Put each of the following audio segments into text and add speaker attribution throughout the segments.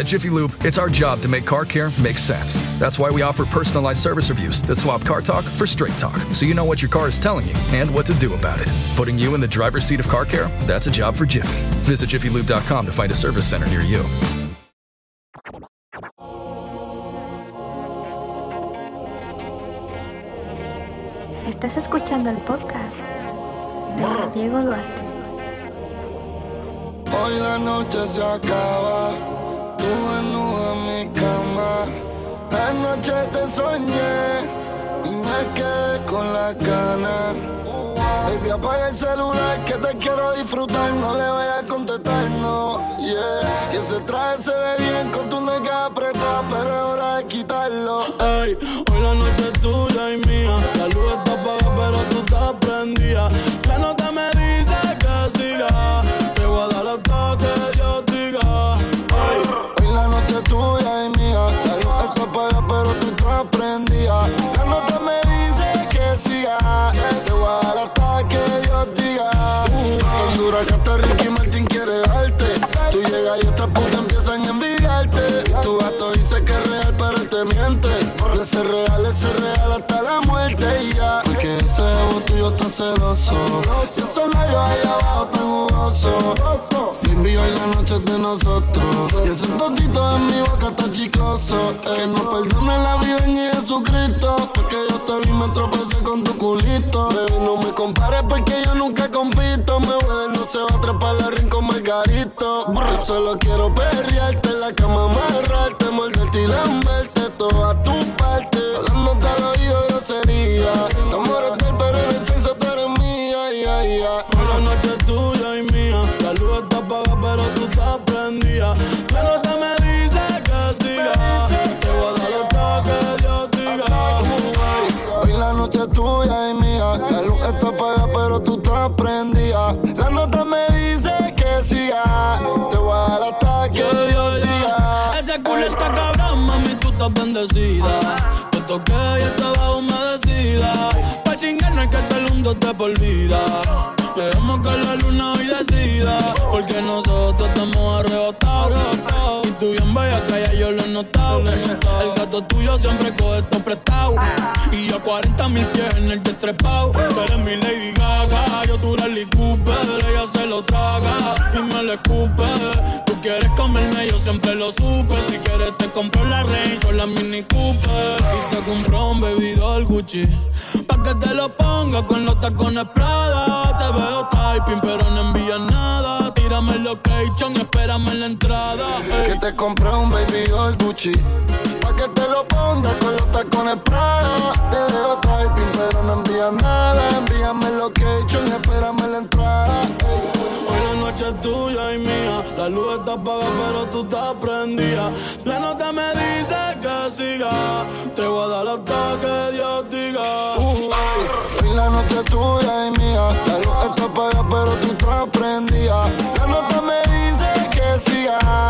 Speaker 1: At Jiffy Lube, it's our job to make car care make sense. That's why we offer personalized service reviews that swap car talk for straight talk, so you know what your car is telling you and what to do about it. Putting you in the driver's seat of car care? That's a job for Jiffy. Visit jiffylube.com to find a service center near you.
Speaker 2: Estás escuchando el podcast de Diego Duarte.
Speaker 3: Hoy la noche se acaba, tú desnuda en mi cama. Anoche te soñé y me quedé con la gana. Baby, apaga el celular que te quiero disfrutar. No le vayas a contestar, no, yeah. Y ese traje se ve bien con tu nega apretada, pero es hora de quitarlo.
Speaker 4: Ey, hoy la noche es tuya y mía. Que hasta
Speaker 3: Ricky Martin quiere darte. Tú llegas y estas putas empiezan a envidiarte. Tu gato dice que es real, pero él te miente. De ser real, es ser ego tuyo está celoso. Y esos labios ahí abajo tan jugosos. Baby, hoy la noche es de nosotros. Y ese totito en mi boca está chicloso. Que no perdone la vida ni Jesucristo. Fue que yo te vi, me tropecé con tu culito. Baby, no me compares porque yo nunca compito. Me voy del no se va a trepar la rincón margarito. Yo solo quiero perrearte en la cama, amarrarte, morderte y lamberte toda tu parte. Hablándote al oído grosería. Tu amor
Speaker 4: noche tuya y mía. La luz está apagada, pero tú estás prendida. La nota me dice que siga. Te voy a dar hasta que Dios diga. Ese culo está cabrón, mami, tú estás bendecida. Te toqué y estaba humedecida. Pa' chingar no hay que estar juntos de por vida. Dejemos que la luna hoy decida. Porque nosotros estamos arrebatados. Tú bien bella que ya yo lo he notado. El gato tuyo siempre coge esto prestado. Y yo 40 mil pies en el destrepado. Tú eres mi Lady Gaga. Yo eres Lee Cooper. Ella se lo traga y me lo escupe. Tú quieres comerme, yo siempre lo supe. Si quieres te compro la Range o la Mini Cooper. Y te compro un bebidor Gucci. Pa' que te lo ponga con los tacones Prada. Te veo typing, pero no envías nada. Tírame el location, espérame en la entrada. ey.
Speaker 3: Que te compré un baby doll Gucci. Pa' que te lo pongas con los tacones Prada. Te veo typing, pero no envías nada. Envíame el location y espérame en la entrada. ey.
Speaker 4: Hoy la noche es tuya y mía. La luz está apagada, pero tú estás prendida. La nota me dice que siga. Te voy a dar hasta que Dios diga.
Speaker 3: Hoy la noche es tuya y mía. La luz está apagada, pero tú estás prendida. La nota me dice que siga.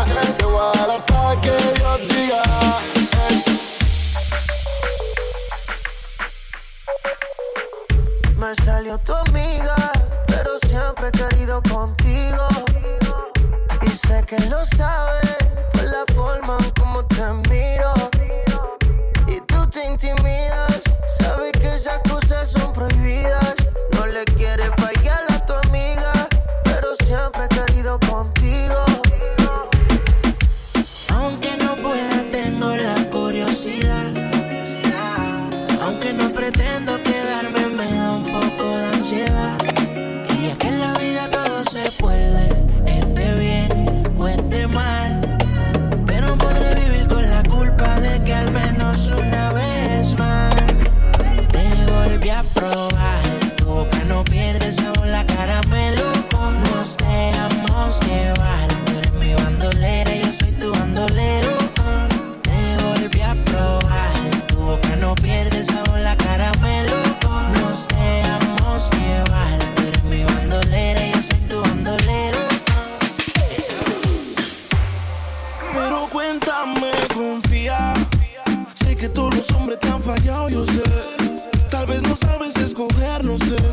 Speaker 5: Sé.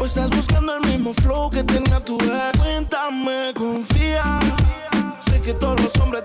Speaker 5: O
Speaker 6: estás buscando el mismo flow que tenía tu ex. Cuéntame, confía. Sé que todos los hombres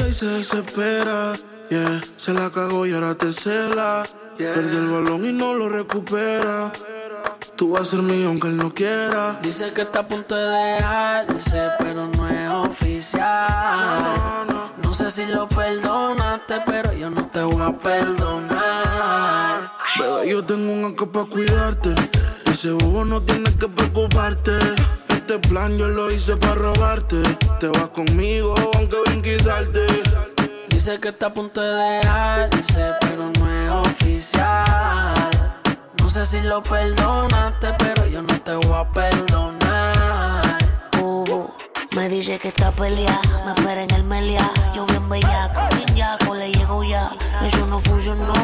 Speaker 6: Y se desespera. Yeah. Se la cagó y ahora te cela. Perdió el balón y no lo recupera. Tú vas a ser mío aunque él no quiera.
Speaker 5: Dice que está a punto de dejarse, pero no es oficial. No sé si lo perdonaste, pero yo no te voy a perdonar.
Speaker 6: Bebé, yo tengo un acá para cuidarte. Ese bobo no tienes que preocuparte. Este plan yo lo hice para robarte. Te vas conmigo aunque ven quitarte.
Speaker 5: Dice que está a punto de dejarse, pero no es oficial. No sé si lo perdonaste, pero yo no te voy a perdonar.
Speaker 7: Uh, me dice que está peleada, me espera en el melia. Yo bien bellaco, bien yaco, le llego ya. Eso no funcionó,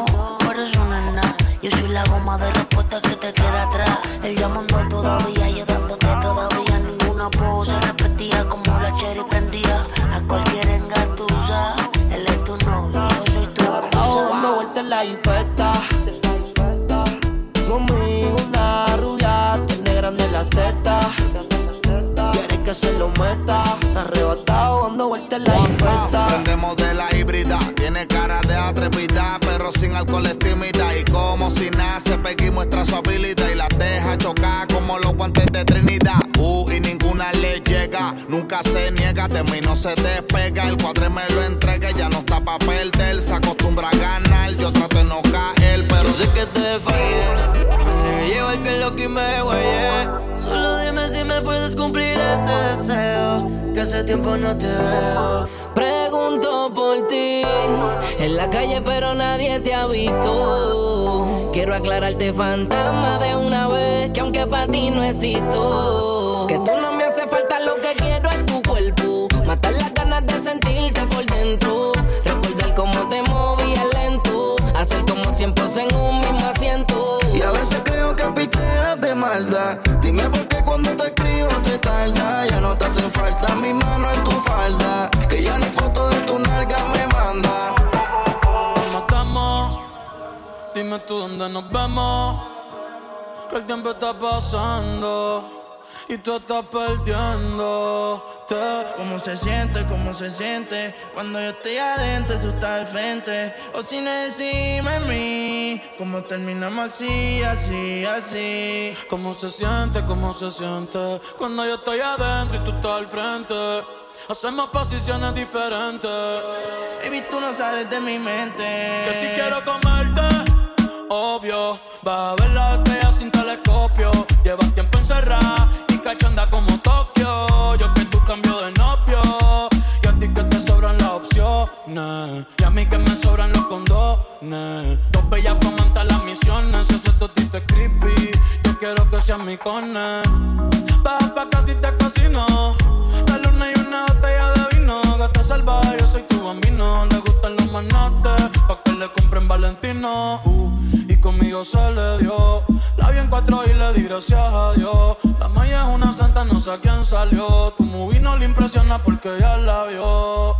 Speaker 7: por eso no es nada. Yo soy la goma de respuesta que te queda atrás. Él llamando todavía, yo dándote todavía. Ninguna pose repetía como la cherry prendía. A cualquier engatusa, él es tu novio, yo soy tu
Speaker 8: Estaba dando vueltas en la jipeta. Conmigo una rubia, tiene grande la teta. Quiere que se lo meta. Arrebatado dando vueltas en la jipeta.
Speaker 9: Prendemos de la híbrida, tiene cara de atrevida, pero sin alcohol es tímida. Y como si nace, Peggy muestra su habilidad y la deja chocar como los guantes de Trinidad. Nunca se niega, de mí no se despega. El cuadre me lo entrega, ya no está pa' perder, se acostumbra a ganar. Yo trato de no caer, pero
Speaker 5: Yo sé que te fallé. Me llevar bien loco y me guayé. Solo dime si me puedes cumplir este deseo. Que hace tiempo no te veo. Pregunto por ti. En la calle, pero nadie te ha visto. Quiero aclararte, fantasma, de una vez. Que aunque para ti no existo. Que tú no me falta, lo que quiero es tu cuerpo. Matar las ganas de sentirte por dentro. Recordar cómo te movías lento. Hacer como siempre en un mismo asiento.
Speaker 8: Y a veces creo que picheas de maldad. Dime por qué cuando te escribo te tarda. Ya no te hacen falta mi mano en tu falda. Que ya ni foto de tu nalga me manda.
Speaker 4: Nos matamos. Dime tú dónde nos vemos. Que el tiempo está pasando. Y tú estás perdiéndote.
Speaker 10: ¿Cómo se siente? ¿Cómo se siente? Cuando yo estoy adentro, tú estás al frente. O si no encima de mí. ¿Cómo terminamos así, así, así?
Speaker 4: ¿Cómo se siente? ¿Cómo se siente? Cuando yo estoy adentro y tú estás al frente. Hacemos posiciones diferentes.
Speaker 10: Baby, tú no sales de mi mente.
Speaker 4: Que si quiero comerte, obvio. Vas a ver la estrella sin telescopio. Llevas tiempo encerrada Y a mí que me sobran los condones. Dos bellas comentan las misiones. Si ese totito es creepy, yo quiero que seas mi cone. Baja pa' casi te cocino. La luna y una botella de vino. Gata salvaje, yo soy tu bambino. Le gustan los manates, pa' que le compren Valentino. Uh, y conmigo se le dio. La vi en cuatro y le di gracias a Dios. La maya es una santa, no sé a quién salió. Tu movie le impresiona porque ya la vio.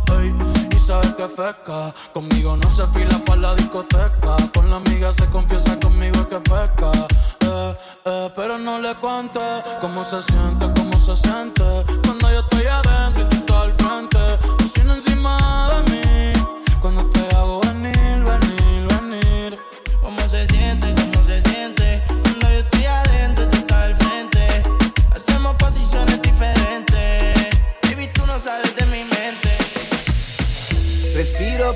Speaker 4: Sabes que fresca. Conmigo no se fila pa' la discoteca. Con la amiga se confiesa conmigo que pesca. Eh, eh, pero no le cuente cómo se siente, cómo se siente. Cuando yo estoy adentro y tú estás al frente. Cocina encima de mí.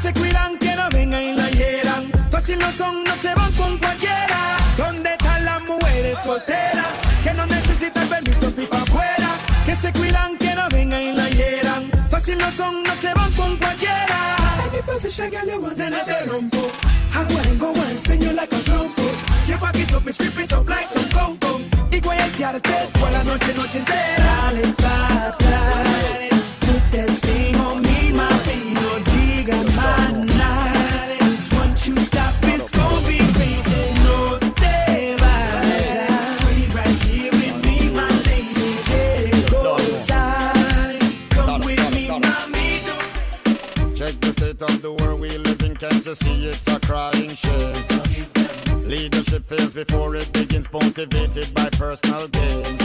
Speaker 10: se
Speaker 11: cuidan, que no vengan y la hieran. Fácil no son, no se van con cualquiera. ¿Dónde están las mujeres solteras? Que no necesitan permiso pipa afuera. Que se cuidan, que no vengan y la hieran. Fácil no son, no se van con cualquiera. Girl, you want nena te rompo. I wanna go and spin you like a trompo. You back it up, me script it up like some con Y guiarte por la noche, noche entera. Dale you
Speaker 9: see it's a crying shame? Leadership fails before it begins, motivated by personal gains.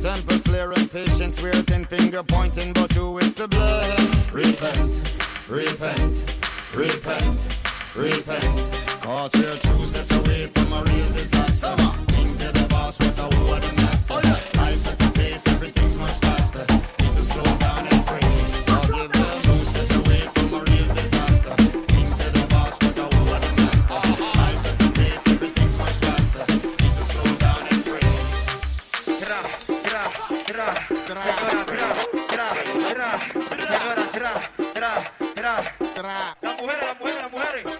Speaker 9: Tempers flare and patience weird finger pointing, but who is to blame? Repent, repent, repent, repent. Cause we're two steps away from a real disaster. Think to the boss, but I who
Speaker 12: Mujeres, las mujeres, las mujeres. Toma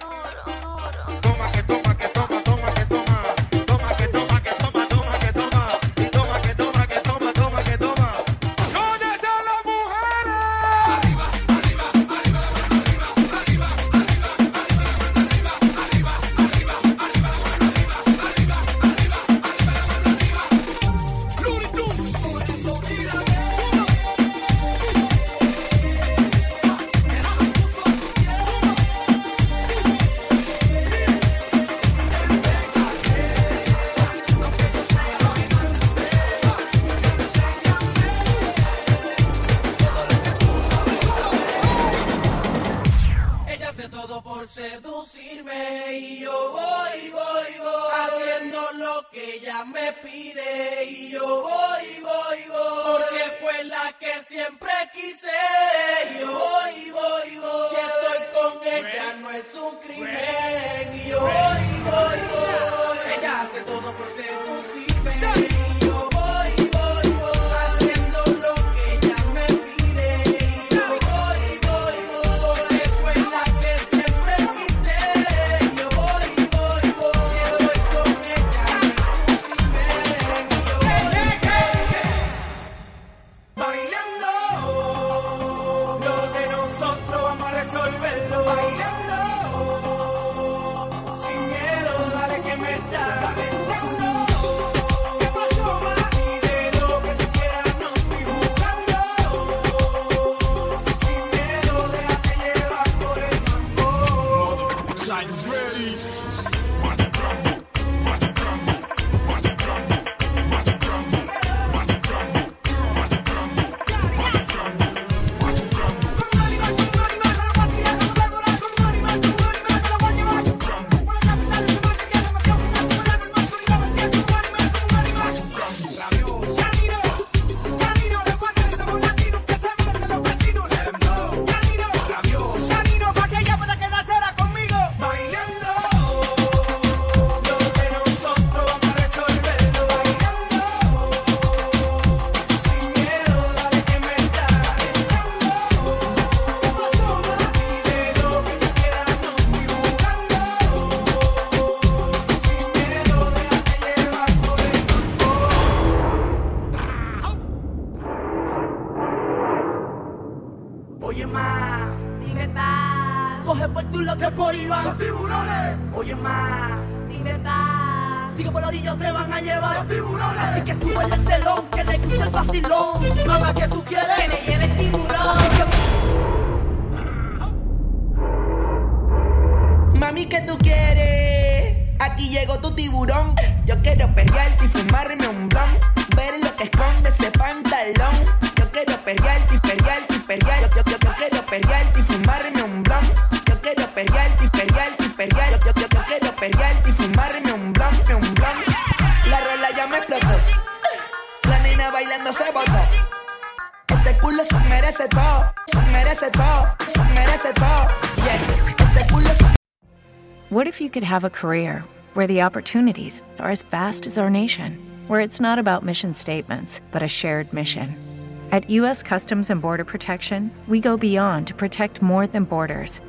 Speaker 5: Coge por tu lado que por van los tiburones. Oye, ma. Dime pa. Sigue por la orilla, te van a llevar los tiburones. Así que sube el telón, que le gusta el vacilón. Mamá, que tú quieres? Que me lleve el tiburón.
Speaker 13: Mami, ¿qué tú quieres? Aquí llegó tu tiburón. Yo quiero perrearte y fumarme un blon. Ver lo que esconde ese pantalón. Yo quiero perrearte y perrearte y perrearte. Yo, yo, yo, yo quiero perrearte y fumarme un blon. Y y. Yo, yo, yo, quiero y fumarme un un. La rola ya me explotó. La nena bailando se botó. Ese culo se merece todo, se merece todo, se merece todo.
Speaker 14: What if you could have a career where the opportunities are as vast as our nation, where it's not about mission statements, but a shared mission? At U.S. Customs and Border Protection, we go beyond to protect more than borders